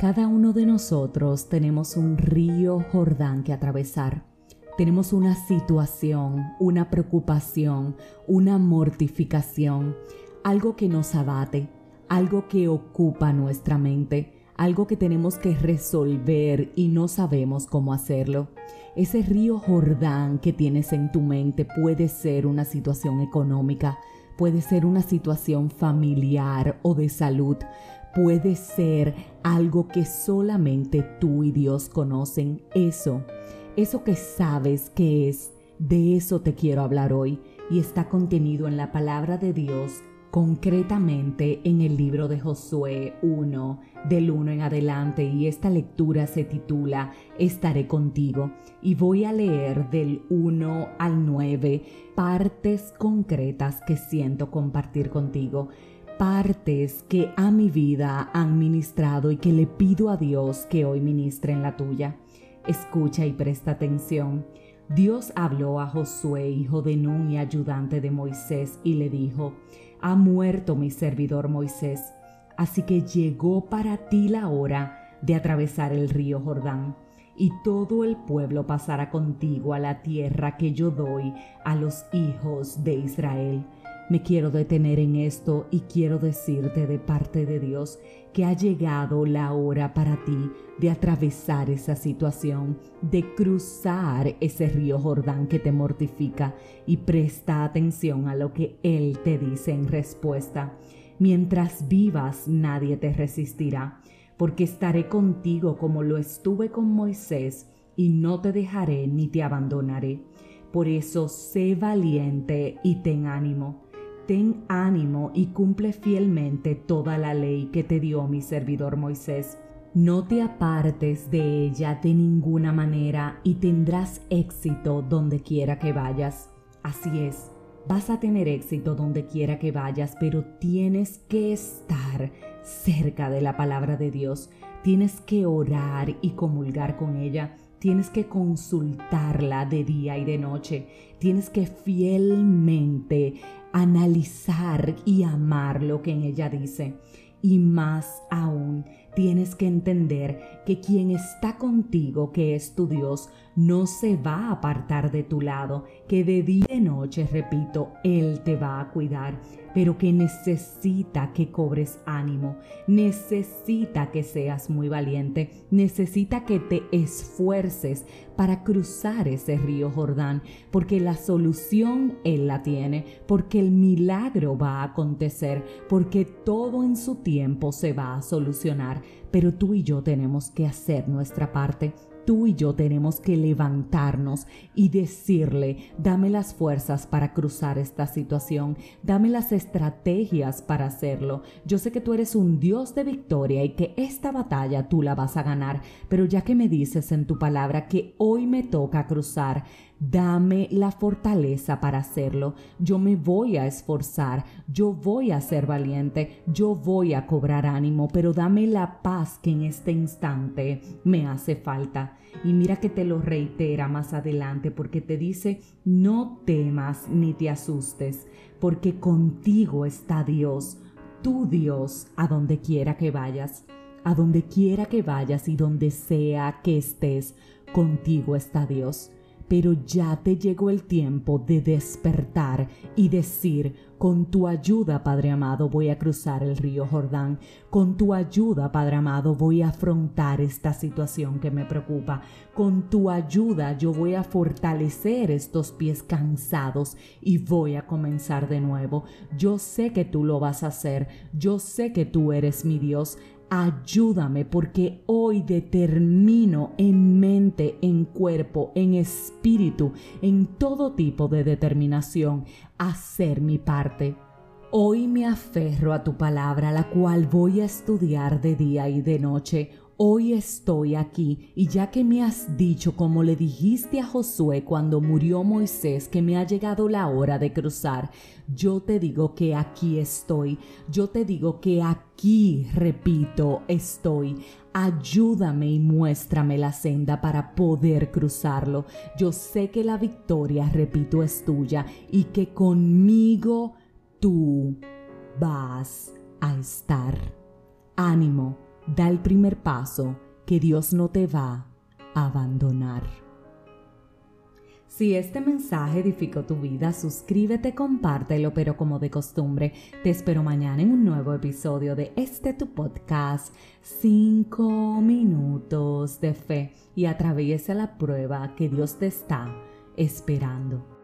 Cada uno de nosotros tenemos un río Jordán que atravesar. Tenemos una situación, una preocupación, una mortificación, algo que nos abate, algo que ocupa nuestra mente, algo que tenemos que resolver y no sabemos cómo hacerlo. Ese río Jordán que tienes en tu mente puede ser una situación económica, puede ser una situación familiar o de salud, puede ser algo que solamente tú y Dios conocen. Eso, eso que sabes que es, de eso te quiero hablar hoy. Y está contenido en la palabra de Dios concretamente en el libro de Josué 1, del 1 en adelante, y esta lectura se titula Estaré contigo, y voy a leer del 1 al 9 partes concretas que siento compartir contigo, partes que a mi vida han ministrado y que le pido a Dios que hoy ministre en la tuya. Escucha y presta atención. Dios habló a Josué, hijo de Nun y ayudante de Moisés, y le dijo, ha muerto mi servidor Moisés, así que llegó para ti la hora de atravesar el río Jordán, y todo el pueblo pasará contigo a la tierra que yo doy a los hijos de Israel me quiero detener en esto y quiero decirte de parte de Dios que ha llegado la hora para ti de atravesar esa situación, de cruzar ese río Jordán que te mortifica y presta atención a lo que Él te dice en respuesta. Mientras vivas nadie te resistirá, porque estaré contigo como lo estuve con Moisés y no te dejaré ni te abandonaré. Por eso sé valiente y ten ánimo ten ánimo y cumple fielmente toda la ley que te dio mi servidor Moisés. No te apartes de ella de ninguna manera y tendrás éxito donde quiera que vayas. Así es, vas a tener éxito donde quiera que vayas, pero tienes que estar cerca de la palabra de Dios. Tienes que orar y comulgar con ella. Tienes que consultarla de día y de noche. Tienes que fielmente analizar y amar lo que en ella dice. Y más aún, tienes que entender que quien está contigo, que es tu Dios, no se va a apartar de tu lado, que de día y noche, repito, Él te va a cuidar, pero que necesita que cobres ánimo, necesita que seas muy valiente, necesita que te esfuerces para cruzar ese río Jordán, porque la solución Él la tiene, porque el milagro va a acontecer, porque todo en su tiempo se va a solucionar, pero tú y yo tenemos que hacer nuestra parte tú y yo tenemos que levantarnos y decirle, dame las fuerzas para cruzar esta situación, dame las estrategias para hacerlo. Yo sé que tú eres un Dios de victoria y que esta batalla tú la vas a ganar, pero ya que me dices en tu palabra que hoy me toca cruzar, Dame la fortaleza para hacerlo. Yo me voy a esforzar, yo voy a ser valiente, yo voy a cobrar ánimo, pero dame la paz que en este instante me hace falta. Y mira que te lo reitera más adelante porque te dice, no temas ni te asustes, porque contigo está Dios, tu Dios, a donde quiera que vayas. A donde quiera que vayas y donde sea que estés, contigo está Dios pero ya te llegó el tiempo de despertar y decir, con tu ayuda, Padre amado, voy a cruzar el río Jordán, con tu ayuda, Padre amado, voy a afrontar esta situación que me preocupa, con tu ayuda yo voy a fortalecer estos pies cansados y voy a comenzar de nuevo. Yo sé que tú lo vas a hacer, yo sé que tú eres mi Dios, Ayúdame porque hoy determino en mente, en cuerpo, en espíritu, en todo tipo de determinación, hacer mi parte. Hoy me aferro a tu palabra, la cual voy a estudiar de día y de noche hoy estoy aquí y ya que me has dicho como le dijiste a Josué cuando murió Moisés que me ha llegado la hora de cruzar, yo te digo que aquí estoy, yo te digo que aquí, repito, estoy. Ayúdame y muéstrame la senda para poder cruzarlo. Yo sé que la victoria, repito, es tuya y que conmigo tú vas a estar. Ánimo Da el primer paso, que Dios no te va a abandonar. Si este mensaje edificó tu vida, suscríbete, compártelo, pero como de costumbre, te espero mañana en un nuevo episodio de este tu podcast, 5 minutos de fe y atraviesa la prueba que Dios te está esperando.